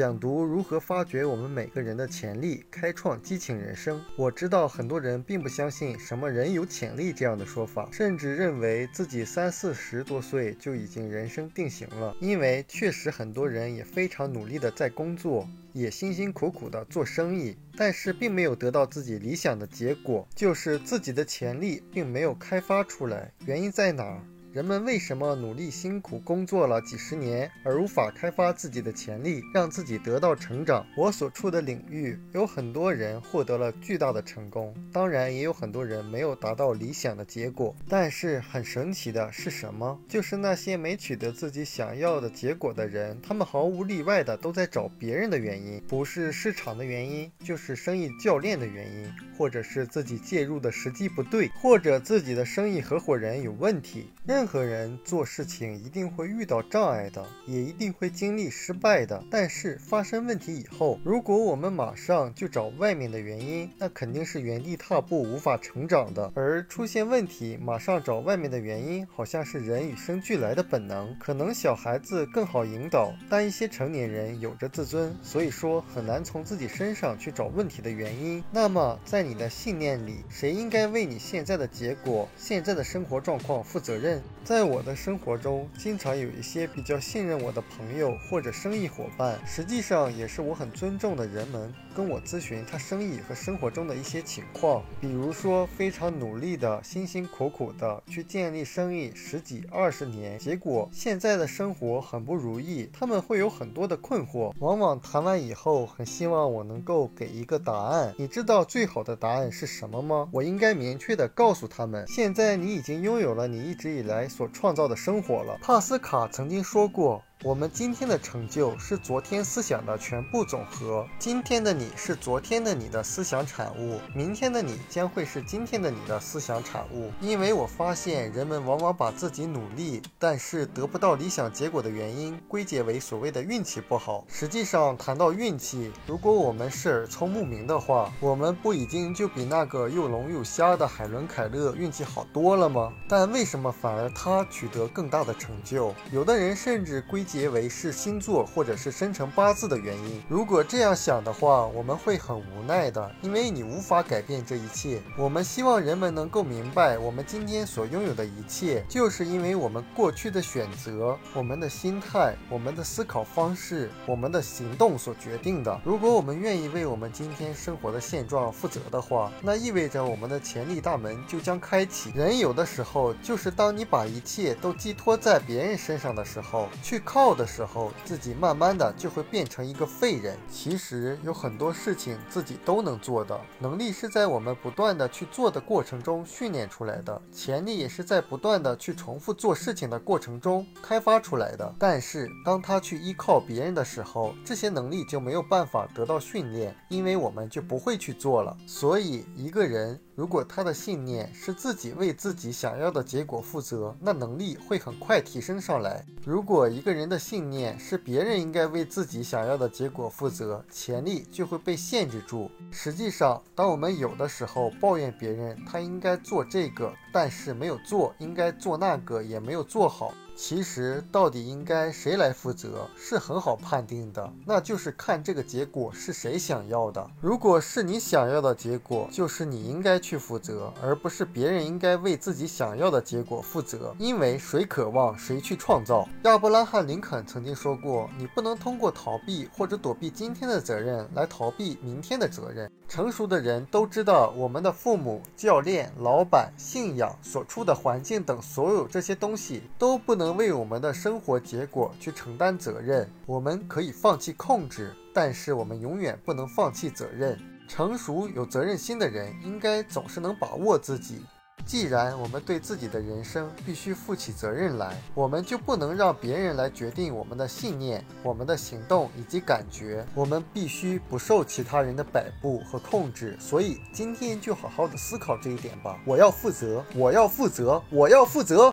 讲读如何发掘我们每个人的潜力，开创激情人生。我知道很多人并不相信什么人有潜力这样的说法，甚至认为自己三四十多岁就已经人生定型了。因为确实很多人也非常努力的在工作，也辛辛苦苦的做生意，但是并没有得到自己理想的结果，就是自己的潜力并没有开发出来。原因在哪儿？人们为什么努力辛苦工作了几十年，而无法开发自己的潜力，让自己得到成长？我所处的领域有很多人获得了巨大的成功，当然也有很多人没有达到理想的结果。但是很神奇的是什么？就是那些没取得自己想要的结果的人，他们毫无例外的都在找别人的原因，不是市场的原因，就是生意教练的原因，或者是自己介入的时机不对，或者自己的生意合伙人有问题。任何人做事情一定会遇到障碍的，也一定会经历失败的。但是发生问题以后，如果我们马上就找外面的原因，那肯定是原地踏步，无法成长的。而出现问题，马上找外面的原因，好像是人与生俱来的本能。可能小孩子更好引导，但一些成年人有着自尊，所以说很难从自己身上去找问题的原因。那么在你的信念里，谁应该为你现在的结果、现在的生活状况负责任？在我的生活中，经常有一些比较信任我的朋友或者生意伙伴，实际上也是我很尊重的人们，跟我咨询他生意和生活中的一些情况。比如说，非常努力的、辛辛苦苦的去建立生意十几二十年，结果现在的生活很不如意，他们会有很多的困惑。往往谈完以后，很希望我能够给一个答案。你知道最好的答案是什么吗？我应该明确的告诉他们：现在你已经拥有了你一直以来。所创造的生活了。帕斯卡曾经说过。我们今天的成就是昨天思想的全部总和。今天的你是昨天的你的思想产物，明天的你将会是今天的你的思想产物。因为我发现人们往往把自己努力但是得不到理想结果的原因归结为所谓的运气不好。实际上，谈到运气，如果我们是耳聪目明的话，我们不已经就比那个又聋又瞎的海伦凯勒运气好多了吗？但为什么反而他取得更大的成就？有的人甚至归。结为是星座或者是生辰八字的原因。如果这样想的话，我们会很无奈的，因为你无法改变这一切。我们希望人们能够明白，我们今天所拥有的一切，就是因为我们过去的选择、我们的心态、我们的思考方式、我们的行动所决定的。如果我们愿意为我们今天生活的现状负责的话，那意味着我们的潜力大门就将开启。人有的时候就是当你把一切都寄托在别人身上的时候，去靠。到的时候，自己慢慢的就会变成一个废人。其实有很多事情自己都能做的，能力是在我们不断的去做的过程中训练出来的，潜力也是在不断的去重复做事情的过程中开发出来的。但是当他去依靠别人的时候，这些能力就没有办法得到训练，因为我们就不会去做了。所以一个人。如果他的信念是自己为自己想要的结果负责，那能力会很快提升上来。如果一个人的信念是别人应该为自己想要的结果负责，潜力就会被限制住。实际上，当我们有的时候抱怨别人他应该做这个，但是没有做，应该做那个也没有做好。其实到底应该谁来负责是很好判定的，那就是看这个结果是谁想要的。如果是你想要的结果，就是你应该去负责，而不是别人应该为自己想要的结果负责。因为谁渴望谁去创造。亚伯拉罕·林肯曾经说过：“你不能通过逃避或者躲避今天的责任来逃避明天的责任。”成熟的人都知道，我们的父母、教练、老板、信仰、所处的环境等所有这些东西都不能。为我们的生活结果去承担责任，我们可以放弃控制，但是我们永远不能放弃责任。成熟有责任心的人，应该总是能把握自己。既然我们对自己的人生必须负起责任来，我们就不能让别人来决定我们的信念、我们的行动以及感觉。我们必须不受其他人的摆布和控制。所以今天就好好的思考这一点吧。我要负责，我要负责，我要负责。